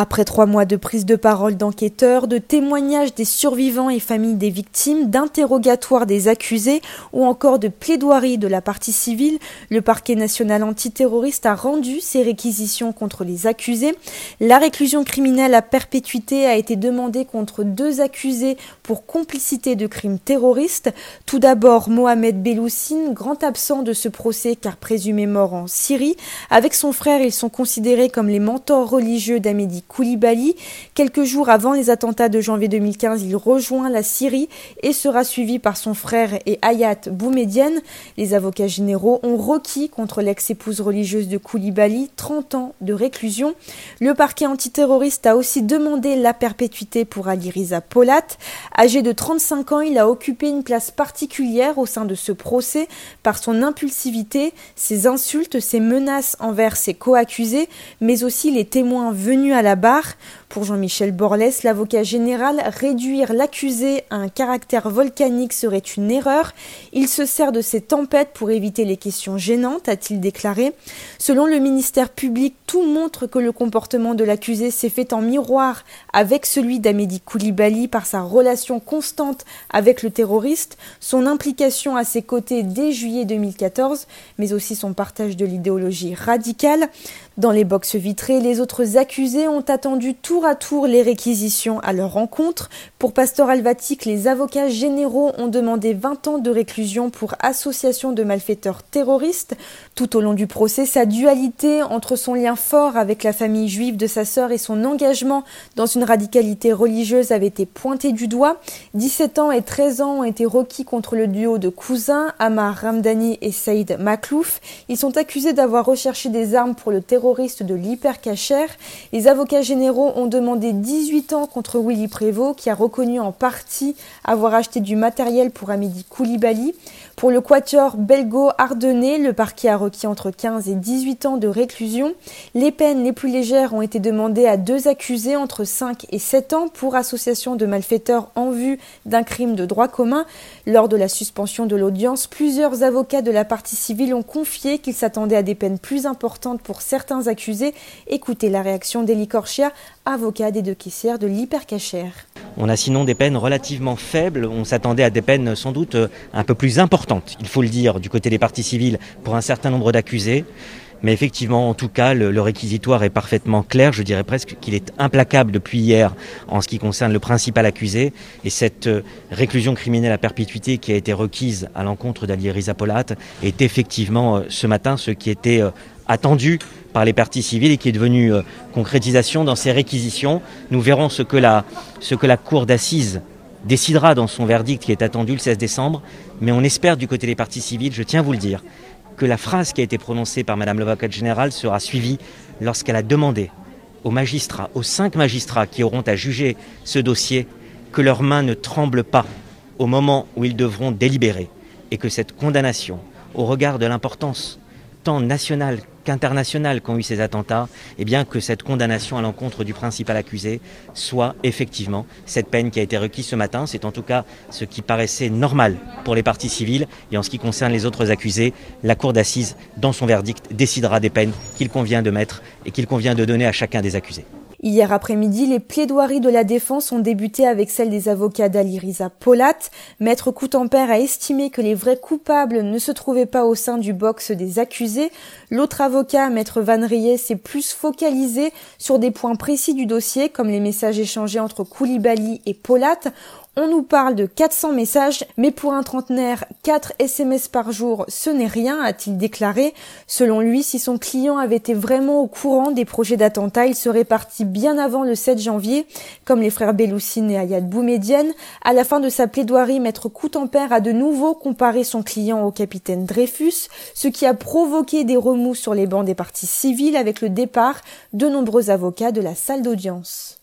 Après trois mois de prise de parole d'enquêteurs, de témoignages des survivants et familles des victimes, d'interrogatoires des accusés ou encore de plaidoiries de la partie civile, le parquet national antiterroriste a rendu ses réquisitions contre les accusés. La réclusion criminelle à perpétuité a été demandée contre deux accusés pour complicité de crimes terroristes. Tout d'abord, Mohamed Belloussine, grand absent de ce procès car présumé mort en Syrie. Avec son frère, ils sont considérés comme les mentors religieux d'Amédi Koulibaly. Quelques jours avant les attentats de janvier 2015, il rejoint la Syrie et sera suivi par son frère et Hayat Boumedienne. Les avocats généraux ont requis contre l'ex-épouse religieuse de Koulibaly 30 ans de réclusion. Le parquet antiterroriste a aussi demandé la perpétuité pour Ali Riza Polat. Âgé de 35 ans, il a occupé une place particulière au sein de ce procès par son impulsivité, ses insultes, ses menaces envers ses co-accusés, mais aussi les témoins venus à la barre. Pour Jean-Michel Borlès, l'avocat général, réduire l'accusé à un caractère volcanique serait une erreur. Il se sert de ces tempêtes pour éviter les questions gênantes, a-t-il déclaré. Selon le ministère public, tout montre que le comportement de l'accusé s'est fait en miroir avec celui d'Amédi Koulibaly par sa relation constante avec le terroriste, son implication à ses côtés dès juillet 2014, mais aussi son partage de l'idéologie radicale. Dans les boxes vitrées, les autres accusés ont attendu tour à tour les réquisitions à leur rencontre. Pour Pastor Alvatic, les avocats généraux ont demandé 20 ans de réclusion pour association de malfaiteurs terroristes. Tout au long du procès, sa dualité entre son lien fort avec la famille juive de sa sœur et son engagement dans une radicalité religieuse avait été pointée du doigt. 17 ans et 13 ans ont été requis contre le duo de cousins, Amar Ramdani et Saïd Maklouf. Ils sont accusés d'avoir recherché des armes pour le terrorisme de l'hypercacher. Les avocats généraux ont demandé 18 ans contre Willy Prévost, qui a reconnu en partie avoir acheté du matériel pour Amédi Koulibaly. Pour le quatuor belgo-ardennais, le parquet a requis entre 15 et 18 ans de réclusion. Les peines les plus légères ont été demandées à deux accusés entre 5 et 7 ans pour association de malfaiteurs en vue d'un crime de droit commun. Lors de la suspension de l'audience, plusieurs avocats de la partie civile ont confié qu'ils s'attendaient à des peines plus importantes pour certains accusés. Écoutez la réaction d'Eli Corchia, avocat des deux caissières de l'hypercachère. On a sinon des peines relativement faibles. On s'attendait à des peines sans doute euh, un peu plus importantes, il faut le dire, du côté des parties civiles pour un certain nombre d'accusés. Mais effectivement, en tout cas, le, réquisitoire est parfaitement clair. Je dirais presque qu'il est implacable depuis hier en ce qui concerne le principal accusé. Et cette euh, réclusion criminelle à perpétuité qui a été requise à l'encontre d'Ali Polat est effectivement euh, ce matin ce qui était attendu par les parties civiles et qui est devenu euh, concrétisation dans ces réquisitions. Nous verrons ce que la, ce que la Cour d'assises décidera dans son verdict qui est attendu le 16 décembre, mais on espère du côté des parties civiles, je tiens à vous le dire, que la phrase qui a été prononcée par Madame l'avocate générale sera suivie lorsqu'elle a demandé aux magistrats, aux cinq magistrats qui auront à juger ce dossier, que leurs mains ne tremblent pas au moment où ils devront délibérer et que cette condamnation, au regard de l'importance tant nationale qu'internationale qu'ont eu ces attentats, eh bien que cette condamnation à l'encontre du principal accusé soit effectivement cette peine qui a été requise ce matin. C'est en tout cas ce qui paraissait normal pour les parties civiles. Et en ce qui concerne les autres accusés, la Cour d'assises, dans son verdict, décidera des peines qu'il convient de mettre et qu'il convient de donner à chacun des accusés. Hier après-midi, les plaidoiries de la défense ont débuté avec celles des avocats d'Ali Riza Polat. Maître Coutempère a estimé que les vrais coupables ne se trouvaient pas au sein du box des accusés. L'autre avocat, Maître Van Riet, s'est plus focalisé sur des points précis du dossier, comme les messages échangés entre Koulibaly et Polat. On nous parle de 400 messages, mais pour un trentenaire, 4 SMS par jour, ce n'est rien, a-t-il déclaré. Selon lui, si son client avait été vraiment au courant des projets d'attentat, il serait parti bien avant le 7 janvier, comme les frères Belloussine et Ayad Boumedienne. À la fin de sa plaidoirie, Maître Coutempère a de nouveau comparé son client au capitaine Dreyfus, ce qui a provoqué des remous sur les bancs des parties civiles avec le départ de nombreux avocats de la salle d'audience.